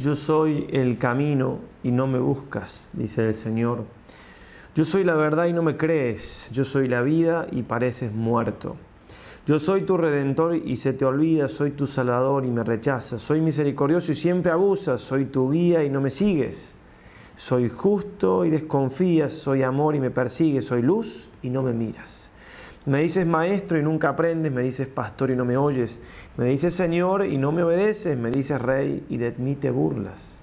Yo soy el camino y no me buscas, dice el Señor. Yo soy la verdad y no me crees. Yo soy la vida y pareces muerto. Yo soy tu redentor y se te olvida, soy tu salvador y me rechazas. Soy misericordioso y siempre abusas, soy tu guía y no me sigues. Soy justo y desconfías, soy amor y me persigues, soy luz y no me miras. Me dices maestro y nunca aprendes, me dices pastor y no me oyes, me dices Señor y no me obedeces, me dices rey y de mí te burlas.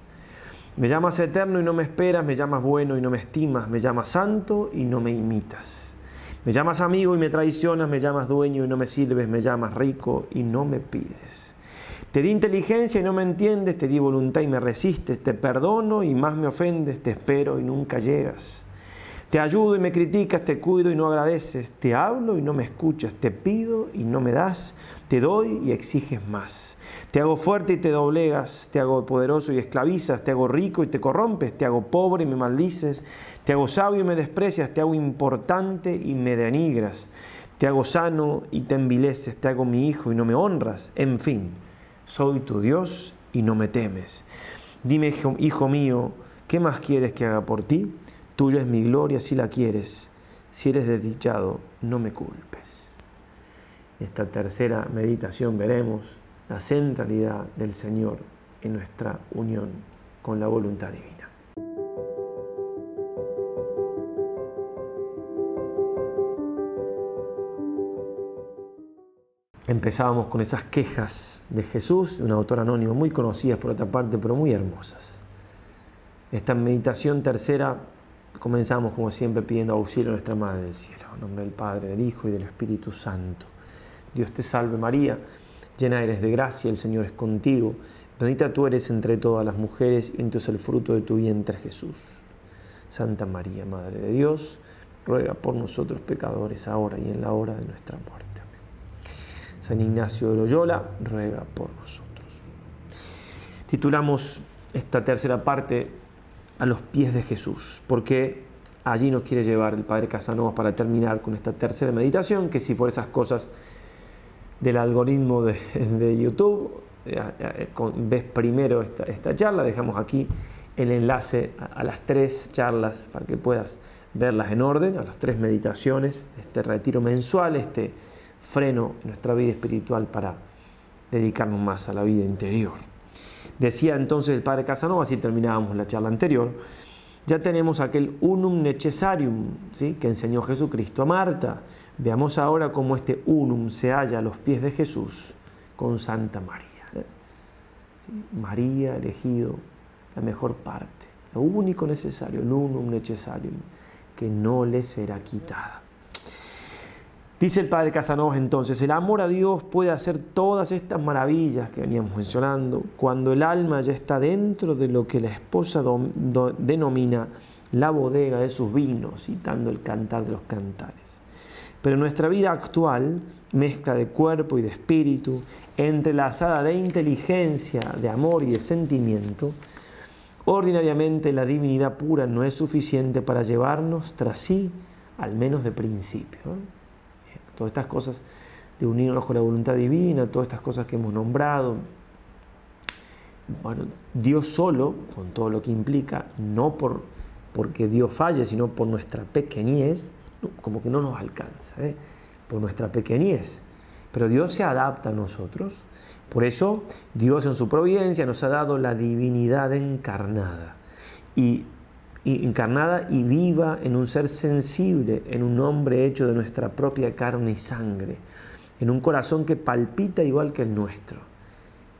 Me llamas eterno y no me esperas, me llamas bueno y no me estimas, me llamas santo y no me imitas. Me llamas amigo y me traicionas, me llamas dueño y no me sirves, me llamas rico y no me pides. Te di inteligencia y no me entiendes, te di voluntad y me resistes, te perdono y más me ofendes, te espero y nunca llegas. Te ayudo y me criticas, te cuido y no agradeces, te hablo y no me escuchas, te pido y no me das, te doy y exiges más. Te hago fuerte y te doblegas, te hago poderoso y esclavizas, te hago rico y te corrompes, te hago pobre y me maldices, te hago sabio y me desprecias, te hago importante y me denigras, te hago sano y te envileces, te hago mi hijo y no me honras, en fin, soy tu Dios y no me temes. Dime, hijo mío, ¿qué más quieres que haga por ti? Tuya es mi gloria si la quieres. Si eres desdichado, no me culpes. Esta tercera meditación veremos la centralidad del Señor en nuestra unión con la voluntad divina. Empezábamos con esas quejas de Jesús, de un autor anónimo muy conocidas por otra parte, pero muy hermosas. Esta meditación tercera Comenzamos como siempre pidiendo auxilio a nuestra Madre del Cielo, en nombre del Padre, del Hijo y del Espíritu Santo. Dios te salve María, llena eres de gracia, el Señor es contigo, bendita tú eres entre todas las mujeres y entonces el fruto de tu vientre Jesús. Santa María, Madre de Dios, ruega por nosotros pecadores ahora y en la hora de nuestra muerte. San Ignacio de Loyola, ruega por nosotros. Titulamos esta tercera parte a los pies de Jesús, porque allí nos quiere llevar el Padre Casanovas para terminar con esta tercera meditación, que si por esas cosas del algoritmo de, YouTube eh, eh, ves primero esta, charla, dejamos aquí el enlace a, las tres charlas para que puedas verlas en orden, a las tres meditaciones, este retiro mensual, este freno en nuestra vida espiritual para dedicarnos más a la vida interior. Decía entonces el padre Casanova, así terminábamos la charla anterior, ya tenemos aquel unum necessarium ¿sí? que enseñó Jesucristo a Marta. Veamos ahora cómo este unum se halla a los pies de Jesús con Santa María. María elegido la mejor parte, lo único necesario, el unum necessarium, que no le será quitada. Dice el padre Casanova entonces, el amor a Dios puede hacer todas estas maravillas que veníamos mencionando cuando el alma ya está dentro de lo que la esposa denomina la bodega de sus vinos, citando el cantar de los cantares. Pero nuestra vida actual, mezcla de cuerpo y de espíritu, entrelazada de inteligencia, de amor y de sentimiento, ordinariamente la divinidad pura no es suficiente para llevarnos tras sí, al menos de principio todas estas cosas de unirnos con la voluntad divina, todas estas cosas que hemos nombrado. Bueno, Dios solo, con todo lo que implica, no por, porque Dios falle, sino por nuestra pequeñez, como que no nos alcanza, ¿eh? por nuestra pequeñez. Pero Dios se adapta a nosotros. Por eso Dios en su providencia nos ha dado la divinidad encarnada. Y encarnada y viva en un ser sensible, en un hombre hecho de nuestra propia carne y sangre, en un corazón que palpita igual que el nuestro.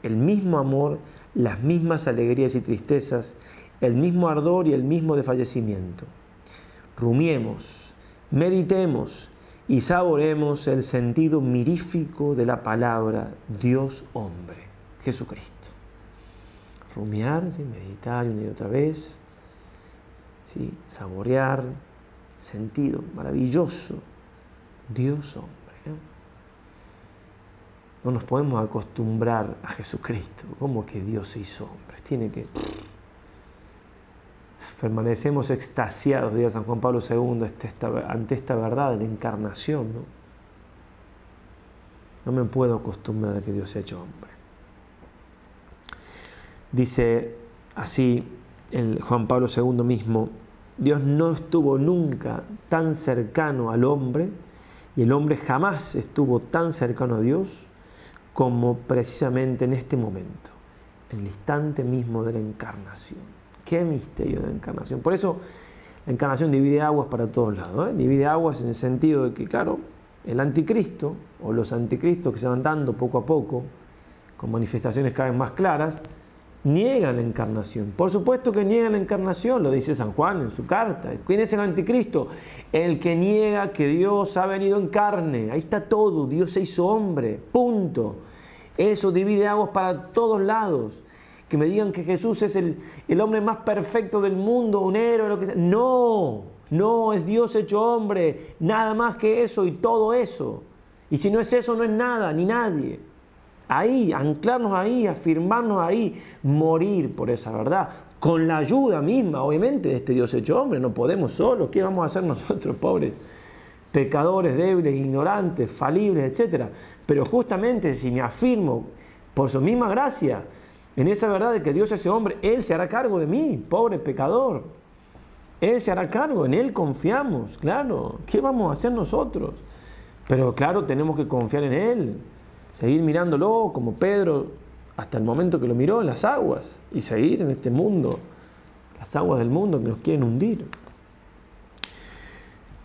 El mismo amor, las mismas alegrías y tristezas, el mismo ardor y el mismo desfallecimiento. Rumiemos, meditemos y saboremos el sentido mirífico de la palabra Dios hombre, Jesucristo. Rumiar, meditar una y otra vez saborear, sentido, maravilloso, Dios hombre. No nos podemos acostumbrar a Jesucristo, como que Dios se hizo hombre. Tiene que... Permanecemos extasiados, diría San Juan Pablo II, ante esta verdad de la encarnación. ¿no? no me puedo acostumbrar a que Dios se ha hecho hombre. Dice así Juan Pablo II mismo, Dios no estuvo nunca tan cercano al hombre y el hombre jamás estuvo tan cercano a Dios como precisamente en este momento, en el instante mismo de la encarnación. Qué misterio de la encarnación. Por eso la encarnación divide aguas para todos lados. ¿eh? Divide aguas en el sentido de que, claro, el anticristo o los anticristos que se van dando poco a poco, con manifestaciones cada vez más claras, niegan la encarnación. Por supuesto que niegan la encarnación, lo dice San Juan en su carta. ¿Quién es el anticristo? El que niega que Dios ha venido en carne. Ahí está todo, Dios se hizo hombre, punto. Eso divide aguas para todos lados. Que me digan que Jesús es el, el hombre más perfecto del mundo, un héroe, lo que sea. No, no, es Dios hecho hombre, nada más que eso y todo eso. Y si no es eso, no es nada, ni nadie ahí, anclarnos ahí, afirmarnos ahí, morir por esa verdad, con la ayuda misma, obviamente, de este Dios hecho hombre, no podemos solos, ¿qué vamos a hacer nosotros, pobres? Pecadores, débiles, ignorantes, falibles, etc. Pero justamente si me afirmo por su misma gracia en esa verdad de que Dios es hombre, Él se hará cargo de mí, pobre pecador. Él se hará cargo, en Él confiamos, claro. ¿Qué vamos a hacer nosotros? Pero claro, tenemos que confiar en Él seguir mirándolo como Pedro hasta el momento que lo miró en las aguas y seguir en este mundo, las aguas del mundo que nos quieren hundir.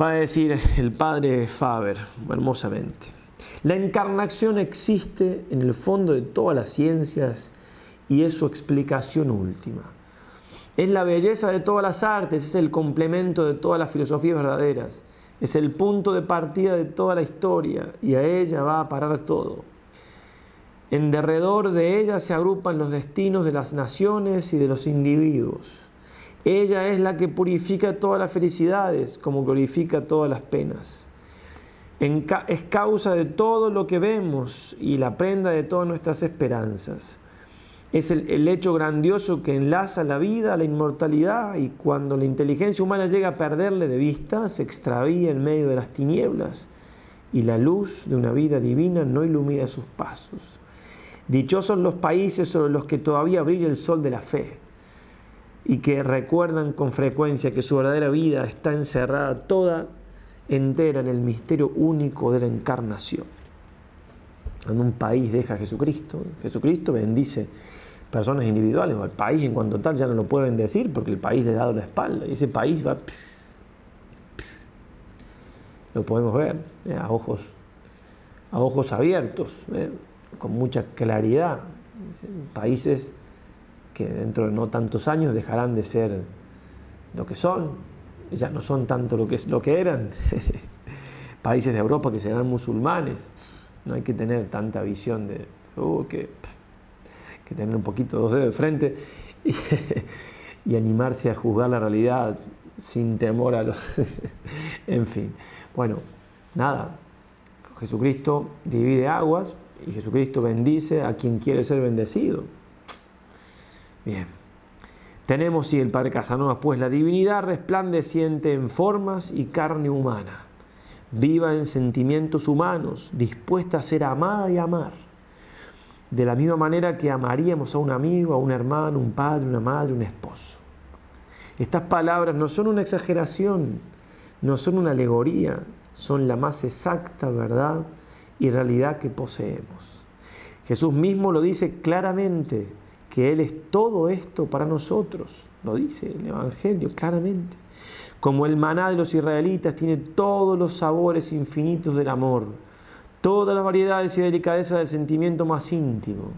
Va a decir el padre Faber hermosamente, la encarnación existe en el fondo de todas las ciencias y es su explicación última. Es la belleza de todas las artes, es el complemento de todas las filosofías verdaderas, es el punto de partida de toda la historia y a ella va a parar todo. En derredor de ella se agrupan los destinos de las naciones y de los individuos. Ella es la que purifica todas las felicidades como glorifica todas las penas. es causa de todo lo que vemos y la prenda de todas nuestras esperanzas. Es el, el, hecho grandioso que enlaza la vida a la inmortalidad y cuando la inteligencia humana llega a perderle de vista, se extravía en medio de las tinieblas y la luz de una vida divina no ilumina sus pasos. Dichosos los países sobre los que todavía brilla el sol de la fe y que recuerdan con frecuencia que su verdadera vida está encerrada toda entera en el misterio único de la encarnación. Cuando un país deja a Jesucristo, Jesucristo bendice personas individuales, o el país en cuanto tal ya no lo puede bendecir porque el país le ha dado la espalda y ese país va... Lo podemos ver eh, a, ojos, a ojos abiertos. Eh con mucha claridad. Países que dentro de no tantos años dejarán de ser lo que son, ya no son tanto lo que, lo que eran. Países de Europa que serán musulmanes. No hay que tener tanta visión de que, que, tener un poquito dos dedos de frente y, y animarse a juzgar la realidad sin temor a los... en fin, bueno, nada, Jesucristo divide aguas, y Jesucristo bendice a quien quiere ser bendecido. Bien. Tenemos, sí, el Padre Casanova, pues la divinidad resplandeciente en formas y carne humana, viva en sentimientos humanos, dispuesta a ser amada y amar. De la misma manera que amaríamos a un amigo, a un hermano, un padre, una madre, un esposo. Estas palabras no son una exageración, no son una alegoría, son la más exacta verdad y realidad que poseemos. Jesús mismo lo dice claramente, que Él es todo esto para nosotros, lo dice el Evangelio claramente. Como el maná de los israelitas tiene todos los sabores infinitos del amor, todas las variedades y delicadezas del sentimiento más íntimo.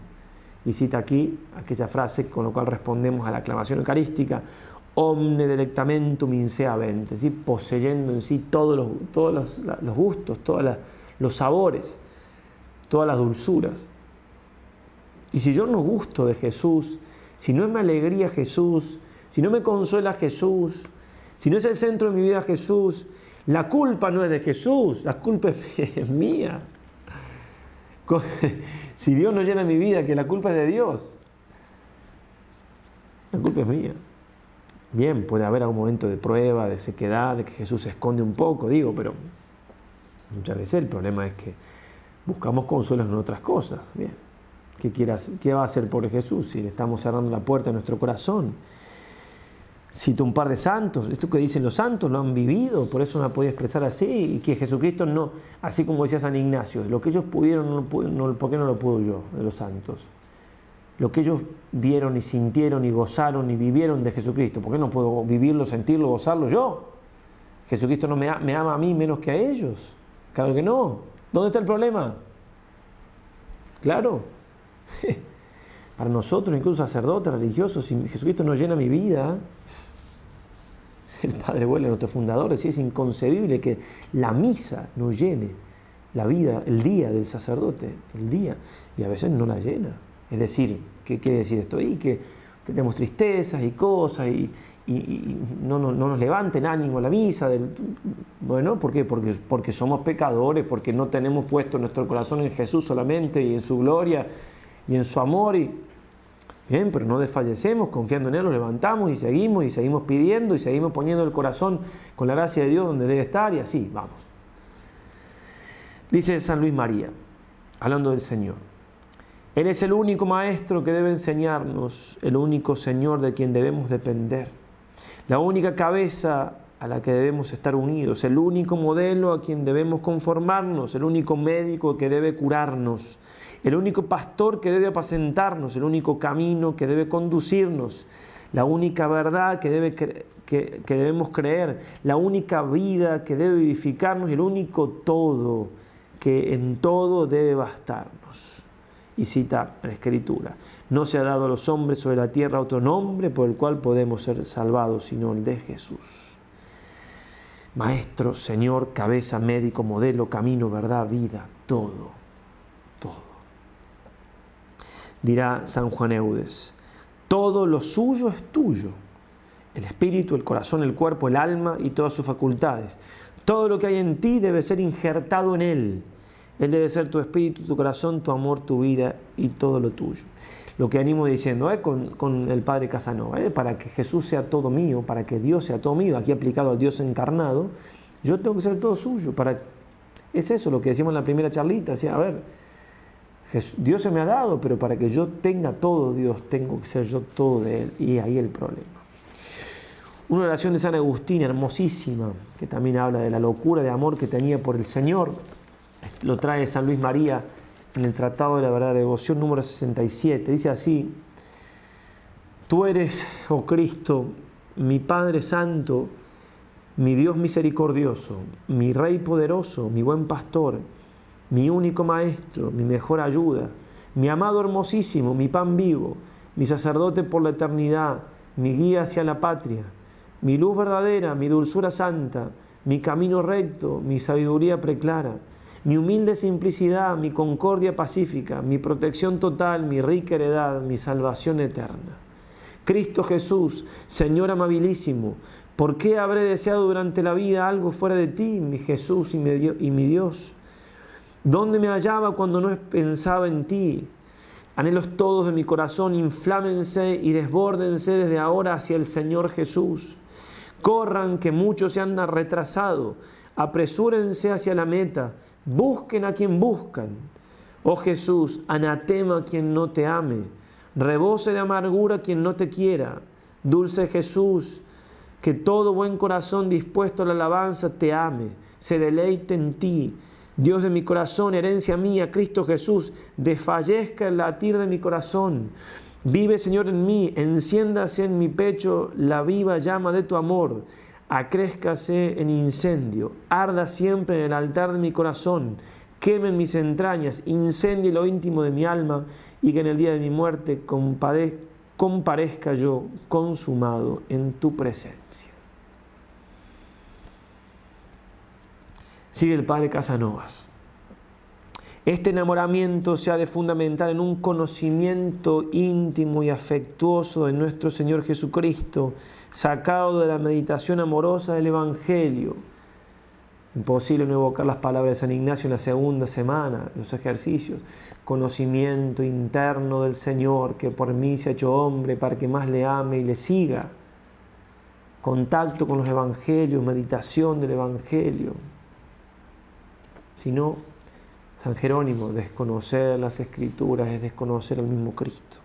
Y cita aquí aquella frase con la cual respondemos a la aclamación eucarística, omne delectamentum inseavente, ¿sí? poseyendo en sí todos los, todos los, los gustos, todas las los sabores, todas las dulzuras. Y si yo no gusto de Jesús, si no es mi alegría Jesús, si no me consuela Jesús, si no es el centro de mi vida Jesús, la culpa no es de Jesús, la culpa es mía. Si Dios no llena mi vida, que la culpa es de Dios. La culpa es mía. Bien, puede haber algún momento de prueba, de sequedad, de que Jesús se esconde un poco, digo, pero Muchas veces el problema es que buscamos consuelo en otras cosas. Bien. ¿Qué, ¿Qué va a hacer por Jesús si le estamos cerrando la puerta a nuestro corazón? Cito un par de santos, esto que dicen los santos lo han vivido, por eso no la podía expresar así, y que Jesucristo no, así como decía San Ignacio, lo que ellos pudieron, no, ¿por qué no lo puedo yo, de los santos? Lo que ellos vieron y sintieron y gozaron y vivieron de Jesucristo, ¿por qué no puedo vivirlo, sentirlo, gozarlo yo? Jesucristo no me, me ama a mí menos que a ellos. Claro que no. ¿Dónde está el problema? Claro. Para nosotros, incluso sacerdotes religiosos, si Jesucristo no llena mi vida, el Padre vuelve, nuestro fundador, decía, es inconcebible que la misa no llene la vida, el día del sacerdote, el día, y a veces no la llena. Es decir, ¿qué quiere decir esto? Y que tenemos tristezas y cosas y, no, no, nos levanten ánimo la misa. Del, bueno, ¿por qué? Porque, porque somos pecadores, porque no tenemos puesto nuestro corazón en Jesús solamente y en su gloria y en su amor. Y, Bien, pero no desfallecemos, confiando en Él, lo levantamos y seguimos y seguimos pidiendo y seguimos poniendo el corazón con la gracia de Dios donde debe estar y así, vamos. Dice San Luis María, hablando del Señor, Él es el único Maestro que debe enseñarnos, el único Señor de quien debemos depender, la única cabeza a la que debemos estar unidos, el único modelo a quien debemos conformarnos, el único médico que debe curarnos, el único pastor que debe apacentarnos, el único camino que debe conducirnos, la única verdad que, debe que, debemos creer, la única vida que debe vivificarnos el único todo que en todo debe bastarnos. Y cita la Escritura, no se ha dado a los hombres sobre la tierra otro nombre por el cual podemos ser salvados, sino el de Jesús. Maestro, Señor, cabeza, médico, modelo, camino, verdad, vida, todo, todo dirá San Juan Eudes, todo lo suyo es tuyo, el espíritu, el corazón, el cuerpo, el alma y todas sus facultades. Todo lo que hay en ti debe ser injertado en Él. Él debe ser tu espíritu, tu corazón, tu amor, tu vida y todo lo tuyo. Lo que venimos diciendo ¿eh? con, el Padre Casanova, ¿eh? para que Jesús sea todo mío, para que Dios sea todo mío, aquí aplicado al Dios encarnado, yo tengo que ser todo suyo. Para... Es eso lo que decimos en la primera charlita, a ver, Dios se me ha dado, pero para que yo tenga todo Dios, tengo que ser yo todo de Él. Y ahí el problema. Una oración de San Agustín, hermosísima, que también habla de la locura de amor que tenía por el Señor. Lo trae San Luis María en el Tratado de la Verdad de Devoción número 67. Dice así, Tú eres, oh Cristo, mi Padre Santo, mi Dios misericordioso, mi Rey poderoso, mi buen pastor mi único maestro, mi mejor ayuda, mi amado hermosísimo, mi pan vivo, mi sacerdote por la eternidad, mi guía hacia la patria, mi luz verdadera, mi dulzura santa, mi camino recto, mi sabiduría preclara, mi humilde simplicidad, mi concordia pacífica, mi protección total, mi rica heredad, mi salvación eterna. Cristo Jesús, Señor amabilísimo, ¿por qué habré deseado durante la vida algo fuera de ti, mi Jesús y mi Dios? ¿Dónde me hallaba cuando no pensaba en ti? Anhelos todos de mi corazón, inflámense y desbórdense desde ahora hacia el Señor Jesús. Corran que muchos se han retrasado, apresúrense hacia la meta, busquen a quien buscan. Oh Jesús, anatema a quien no te ame, rebose de amargura a quien no te quiera. Dulce Jesús, que todo buen corazón dispuesto a la alabanza te ame, se deleite en ti Dios de mi corazón, herencia mía, Cristo Jesús, desfallezca el latir de mi corazón. Vive, Señor, en mí, enciéndase en mi pecho la viva llama de tu amor, acrézcase en incendio, arda siempre en el altar de mi corazón, queme en mis entrañas, incendie lo íntimo de mi alma y que en el día de mi muerte comparezca yo consumado en tu presencia. Sigue el padre Casanovas. Este enamoramiento se ha de fundamentar en un conocimiento íntimo y afectuoso de nuestro Señor Jesucristo, sacado de la meditación amorosa del Evangelio. Imposible no evocar las palabras de San Ignacio en la segunda semana, los ejercicios. Conocimiento interno del Señor, que por mí se ha hecho hombre para que más le ame y le siga. Contacto con los Evangelios, meditación del Evangelio. Si no, San Jerónimo, desconocer las escrituras es desconocer al mismo Cristo.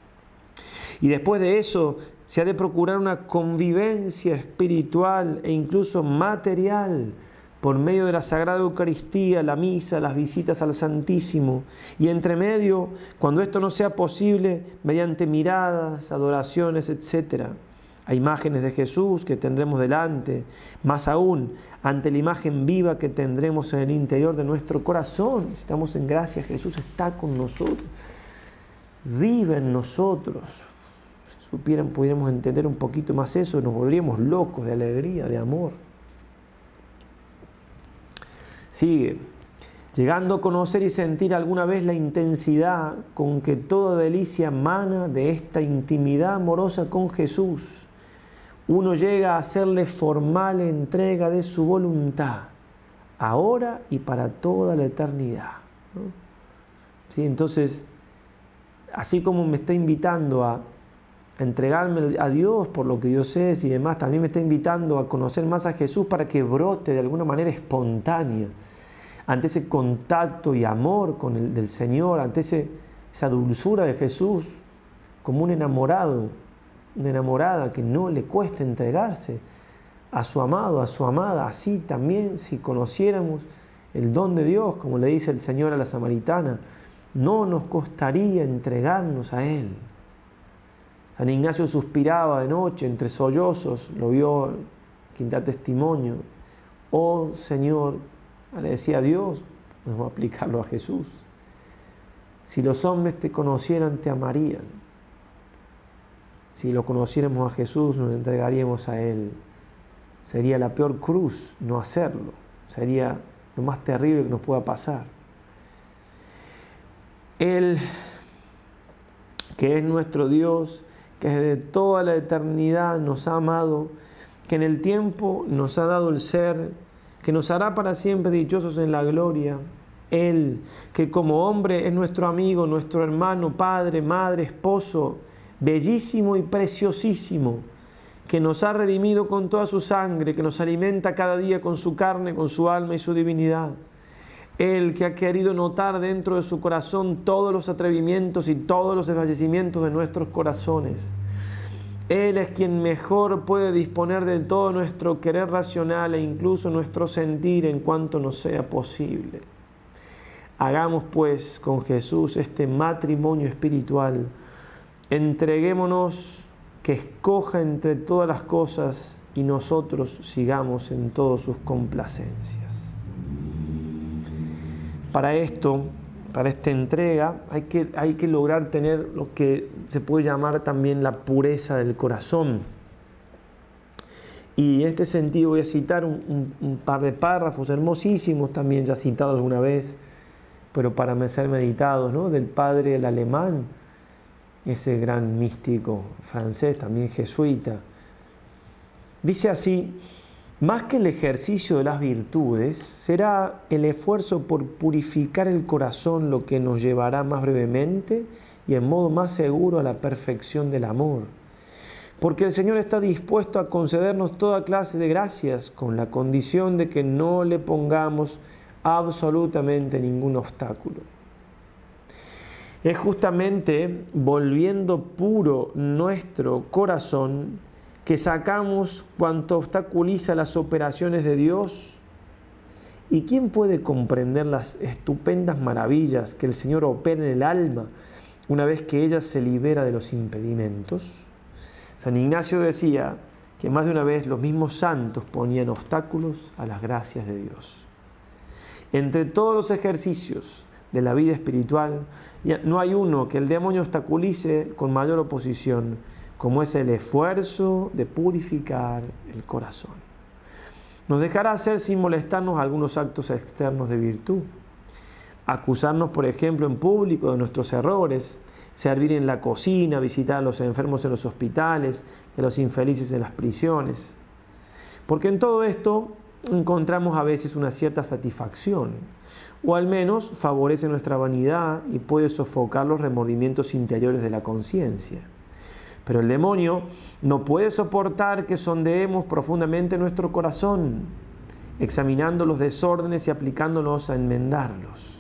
Y después de eso se ha de procurar una convivencia espiritual e incluso material por medio de la Sagrada Eucaristía, la misa, las visitas al Santísimo. Y entre medio, cuando esto no sea posible, mediante miradas, adoraciones, etc. A imágenes de Jesús que tendremos delante, más aún ante la imagen viva que tendremos en el interior de nuestro corazón. Estamos en gracia, Jesús está con nosotros, vive en nosotros. Si supieran, pudiéramos entender un poquito más eso, nos volveríamos locos de alegría, de amor. Sigue. Llegando a conocer y sentir alguna vez la intensidad con que toda delicia mana de esta intimidad amorosa con Jesús, uno llega a hacerle formal entrega de su voluntad, ahora y para toda la eternidad. ¿Sí? Entonces, así como me está invitando a entregarme a Dios por lo que Dios es y demás, también me está invitando a conocer más a Jesús para que brote de alguna manera espontánea, ante ese contacto y amor con el del Señor, ante esa dulzura de Jesús, como un enamorado, una enamorada que no le cuesta entregarse a su amado, a su amada, así también si conociéramos el don de Dios, como le dice el Señor a la samaritana, no nos costaría entregarnos a Él. San Ignacio suspiraba de noche entre sollozos, lo vio quinta testimonio. Oh Señor, le decía a Dios, vamos a aplicarlo a Jesús. Si los hombres te conocieran, te amarían. Si lo conociéramos a Jesús, nos entregaríamos a Él. Sería la peor cruz no hacerlo. Sería lo más terrible que nos pueda pasar. Él, que es nuestro Dios, que desde toda la eternidad nos ha amado, que en el tiempo nos ha dado el ser, que nos hará para siempre dichosos en la gloria. Él, que como hombre es nuestro amigo, nuestro hermano, padre, madre, esposo, bellísimo y preciosísimo, que nos ha redimido con toda su sangre, que nos alimenta cada día con su carne, con su alma y su divinidad. Él que ha querido notar dentro de su corazón todos los atrevimientos y todos los desfallecimientos de nuestros corazones. Él es quien mejor puede disponer de todo nuestro querer racional e incluso nuestro sentir en cuanto nos sea posible. Hagamos pues con Jesús este matrimonio espiritual. Entreguémonos que escoja entre todas las cosas y nosotros sigamos en todas sus complacencias. Para esto, para esta entrega, hay que, hay que lograr tener lo que se puede llamar también la pureza del corazón. Y en este sentido voy a citar un, par de párrafos hermosísimos, también ya citado alguna vez, pero para ser meditados, ¿no? del padre el alemán, ese gran místico francés, también jesuita. Dice así, más que el ejercicio de las virtudes, será el esfuerzo por purificar el corazón lo que nos llevará más brevemente y en modo más seguro a la perfección del amor. Porque el Señor está dispuesto a concedernos toda clase de gracias con la condición de que no le pongamos absolutamente ningún obstáculo. Es justamente volviendo puro nuestro corazón que sacamos cuanto obstaculiza las operaciones de Dios. ¿Y quién puede comprender las estupendas maravillas que el Señor opera en el alma una vez que ella se libera de los impedimentos? San Ignacio decía que más de una vez los mismos santos ponían obstáculos a las gracias de Dios. Entre todos los ejercicios de la vida espiritual, no hay uno que el demonio obstaculice con mayor oposición como es el esfuerzo de purificar el corazón. Nos dejará hacer sin molestarnos algunos actos externos de virtud. Acusarnos, por ejemplo, en público de nuestros errores, servir en la cocina, visitar a los enfermos en los hospitales, a los infelices en las prisiones. Porque en todo esto encontramos a veces una cierta satisfacción, o al menos favorece nuestra vanidad y puede sofocar los remordimientos interiores de la conciencia. Pero el demonio no puede soportar que sondeemos profundamente nuestro corazón, examinando los desórdenes y aplicándonos a enmendarlos.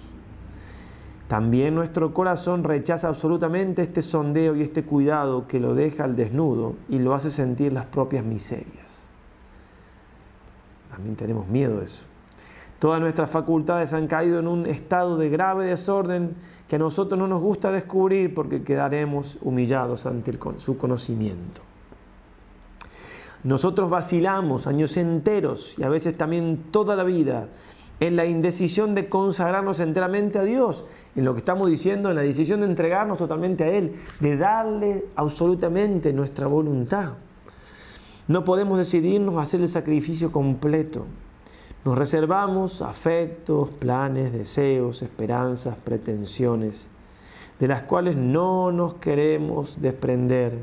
también nuestro corazón rechaza absolutamente este sondeo y este cuidado que lo deja al desnudo y lo hace sentir las propias miserias. También tenemos miedo de eso. Todas nuestras facultades han caído en un estado de grave desorden que a nosotros no nos gusta descubrir porque quedaremos humillados ante su conocimiento. Nosotros vacilamos años enteros y a veces también toda la vida en la indecisión de consagrarnos enteramente a Dios, en lo que estamos diciendo, en la decisión de entregarnos totalmente a Él, de darle absolutamente nuestra voluntad. No podemos decidirnos a hacer el sacrificio completo. Nos reservamos afectos, planes, deseos, esperanzas, pretensiones, de las cuales no nos queremos desprender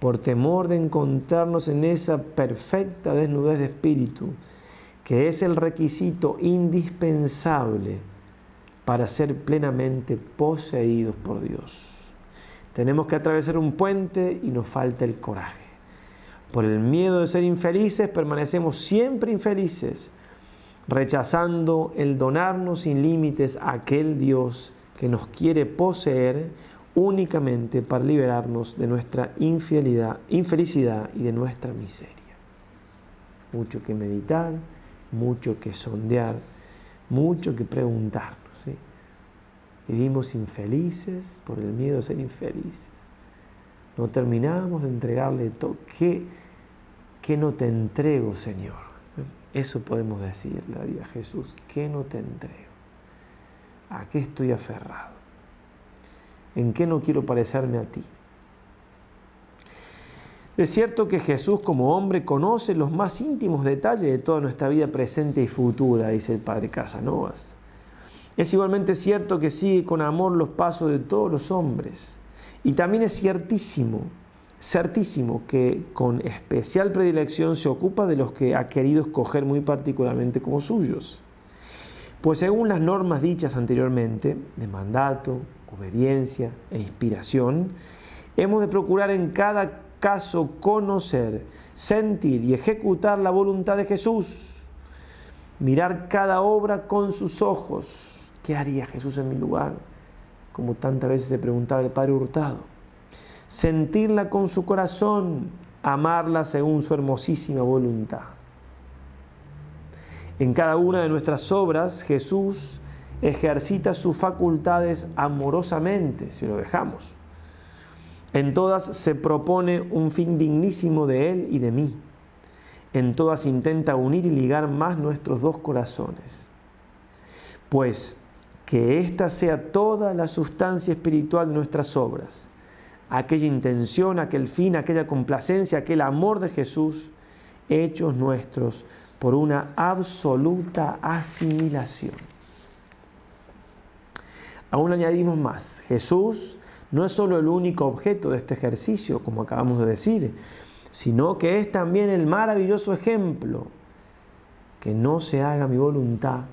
por temor de encontrarnos en esa perfecta desnudez de espíritu que es el requisito indispensable para ser plenamente poseídos por Dios. Tenemos que atravesar un puente y nos falta el coraje. Por el miedo de ser infelices permanecemos siempre infelices, rechazando el donarnos sin límites a aquel Dios que nos quiere poseer únicamente para liberarnos de nuestra infidelidad, infelicidad y de nuestra miseria. Mucho que meditar mucho que sondear, mucho que preguntarnos. Vivimos infelices por el miedo a ser infelices. No terminamos de entregarle todo. ¿Qué, ¿Qué no te entrego, Señor? Eso podemos decirle a Jesús. ¿Qué no te entrego? ¿A qué estoy aferrado? ¿En qué no quiero parecerme a ti? Es cierto que Jesús como hombre conoce los más íntimos detalles de toda nuestra vida presente y futura, dice el Padre Casanovas. Es igualmente cierto que sigue con amor los pasos de todos los hombres. Y también es ciertísimo, certísimo que con especial predilección se ocupa de los que ha querido escoger muy particularmente como suyos. Pues según las normas dichas anteriormente, de mandato, obediencia e inspiración, hemos de procurar en cada caso conocer, sentir y ejecutar la voluntad de Jesús. Mirar cada obra con sus ojos. ¿Qué haría Jesús en mi lugar? Como tantas veces se preguntaba el Padre Hurtado. Sentirla con su corazón, amarla según su hermosísima voluntad. En cada una de nuestras obras Jesús ejercita sus facultades amorosamente, si lo dejamos. En todas se propone un fin dignísimo de Él y de mí. En todas intenta unir y ligar más nuestros dos corazones. Pues que esta sea toda la sustancia espiritual de nuestras obras, aquella intención, aquel fin, aquella complacencia, aquel amor de Jesús, hechos nuestros por una absoluta asimilación. Aún añadimos más, Jesús no es solo el único objeto de este ejercicio, como acabamos de decir, sino que es también el maravilloso ejemplo que no se haga mi voluntad,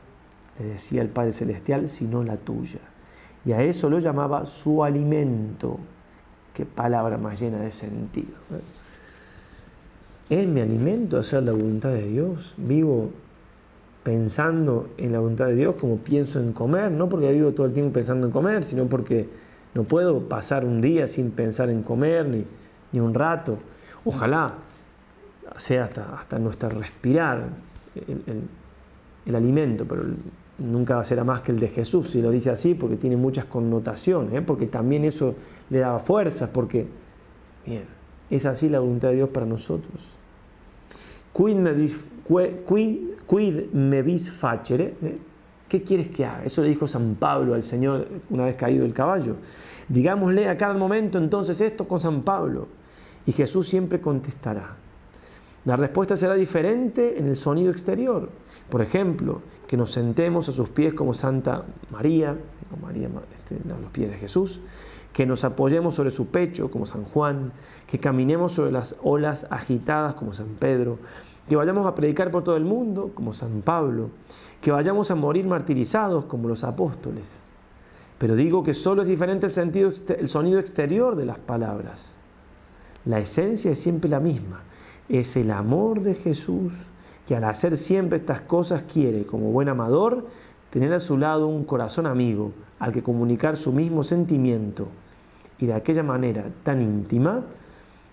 le decía el Padre Celestial, sino la tuya. Y a eso lo llamaba su alimento. Qué palabra más llena de sentido. ¿Es mi alimento hacer la voluntad de Dios? Vivo pensando en la voluntad de Dios como pienso en comer, no porque vivo todo el tiempo pensando en comer, sino porque no puedo pasar un día sin pensar en comer, ni, un rato. Ojalá sea hasta, hasta nuestra respirar el, alimento, pero nunca será más que el de Jesús, si lo dice así, porque tiene muchas connotaciones, ¿eh? porque también eso le daba fuerzas, porque, bien, es así la voluntad de Dios para nosotros. Quid me vis, quid, me vis facere, ¿eh? ¿Qué quieres que haga? Eso le dijo San Pablo al Señor una vez caído el caballo. Digámosle a cada momento entonces esto con San Pablo. Y Jesús siempre contestará. La respuesta será diferente en el sonido exterior. Por ejemplo, que nos sentemos a sus pies como Santa María, como María este, a los pies de Jesús, que nos apoyemos sobre su pecho como San Juan, que caminemos sobre las olas agitadas como San Pedro, que vayamos a predicar por todo el mundo como San Pablo, que vayamos a morir martirizados como los apóstoles. Pero digo que solo es diferente el sonido exterior de las palabras. La esencia es siempre la misma. Es el amor de Jesús que al hacer siempre estas cosas quiere, como buen amador, tener a su lado un corazón amigo al que comunicar su mismo sentimiento y de aquella manera tan íntima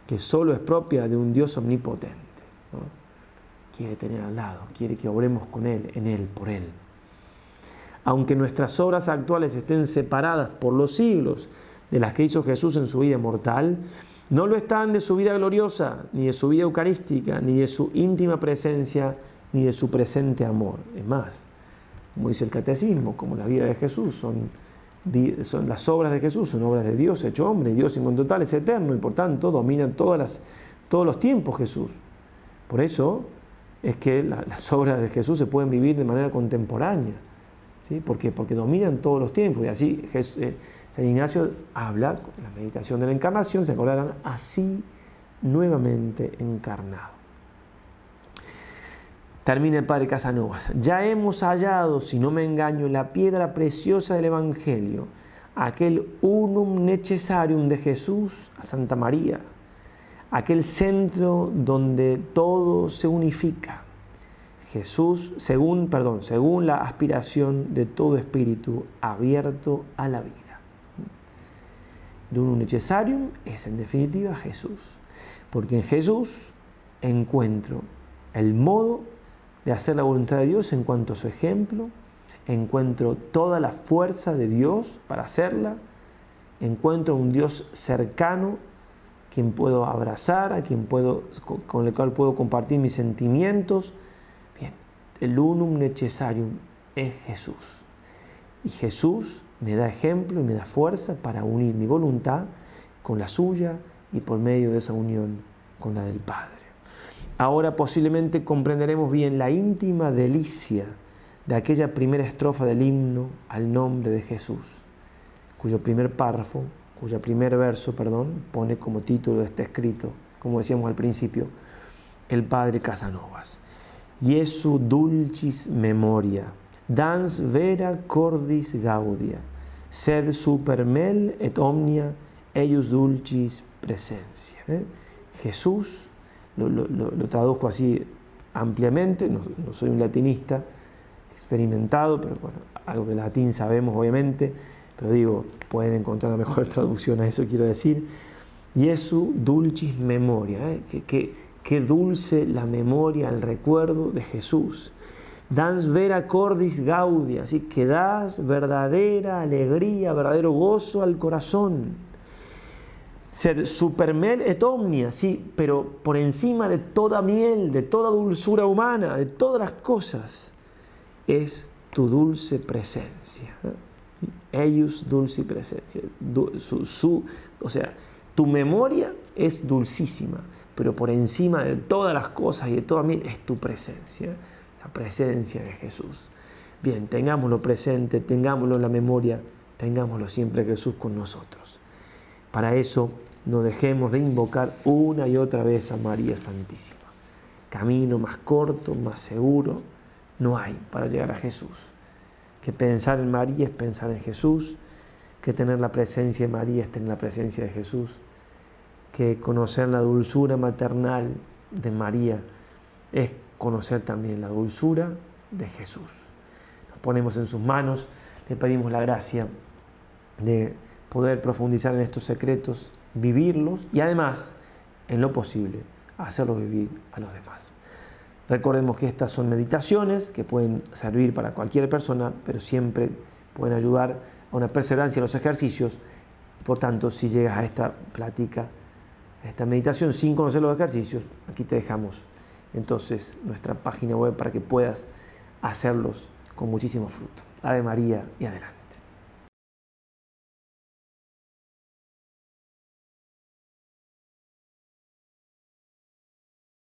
que solo es propia de un Dios omnipotente. Quiere tener al lado, quiere que obremos con Él, en Él, por Él. Aunque nuestras obras actuales estén separadas por los siglos de las que hizo Jesús en su vida mortal, no lo están de su vida gloriosa, ni de su vida eucarística, ni de su íntima presencia, ni de su presente amor. Es más, como dice el catecismo, como la vida de Jesús, son, las obras de Jesús, son obras de Dios hecho hombre, Dios en cuanto tal es eterno y por tanto dominan todas las, todos los tiempos Jesús. Por eso es que las obras de Jesús se pueden vivir de manera contemporánea. ¿Por Porque dominan todos los tiempos. Y así Jesús, eh, San Ignacio habla, en la meditación de la encarnación, se acordarán, así nuevamente encarnado. Termina el padre Casanovas. Ya hemos hallado, si no me engaño, la piedra preciosa del Evangelio, aquel unum necessarium de Jesús a Santa María, aquel centro donde todo se unifica. Jesús, según, perdón, según la aspiración de todo espíritu abierto a la vida un necessarium es en definitiva Jesús. Porque en Jesús encuentro el modo de hacer la voluntad de Dios en cuanto a su ejemplo, encuentro toda la fuerza de Dios para hacerla, encuentro un Dios cercano quien puedo abrazar, a quien puedo, con el cual puedo compartir mis sentimientos. El unum necessarium es Jesús. Y Jesús me da ejemplo y me da fuerza para unir mi voluntad con la suya y por medio de esa unión con la del Padre. Ahora posiblemente comprenderemos bien la íntima delicia de aquella primera estrofa del himno al nombre de Jesús, cuyo primer párrafo, cuyo primer verso, perdón, pone como título de este escrito, como decíamos al principio, el Padre Casanovas. Jesu dulcis memoria dans vera cordis gaudia, sed super mel et omnia eius dulcis presencia. ¿eh? Jesús, lo, traduzco así ampliamente, no, soy un latinista experimentado, pero bueno, algo de latín sabemos obviamente, pero digo, pueden encontrar una mejor traducción a eso quiero decir. Jesu dulcis memoria, ¿eh? que, dulce la memoria, el recuerdo de Jesús dans vera cordis gaudia, que das verdadera alegría, verdadero gozo al corazón. Ser supermel et omnia, sí, pero por encima de toda miel, de toda dulzura humana, de todas las cosas, es tu dulce presencia. Ellos dulce presencia. Su, o sea, tu memoria es dulcísima, pero por encima de todas las cosas y de toda miel es tu presencia presencia de Jesús. Bien, tengámoslo presente, tengámoslo en la memoria, tengámoslo siempre Jesús con nosotros. Para eso no dejemos de invocar una y otra vez a María Santísima. Camino más corto, más seguro, no hay para llegar a Jesús. Que pensar en María es pensar en Jesús, que tener la presencia de María es tener la presencia de Jesús, que conocer la dulzura maternal de María es conocer también la dulzura de Jesús. Nos ponemos en sus manos, le pedimos la gracia de poder profundizar en estos secretos, vivirlos y además, en lo posible, hacerlos vivir a los demás. Recordemos que estas son meditaciones que pueden servir para cualquier persona, pero siempre pueden ayudar a una perseverancia en los ejercicios. Por tanto, si llegas a esta plática, esta meditación sin conocer los ejercicios, aquí te dejamos entonces nuestra página web para que puedas hacerlos con muchísimo fruto. Ave María y adelante.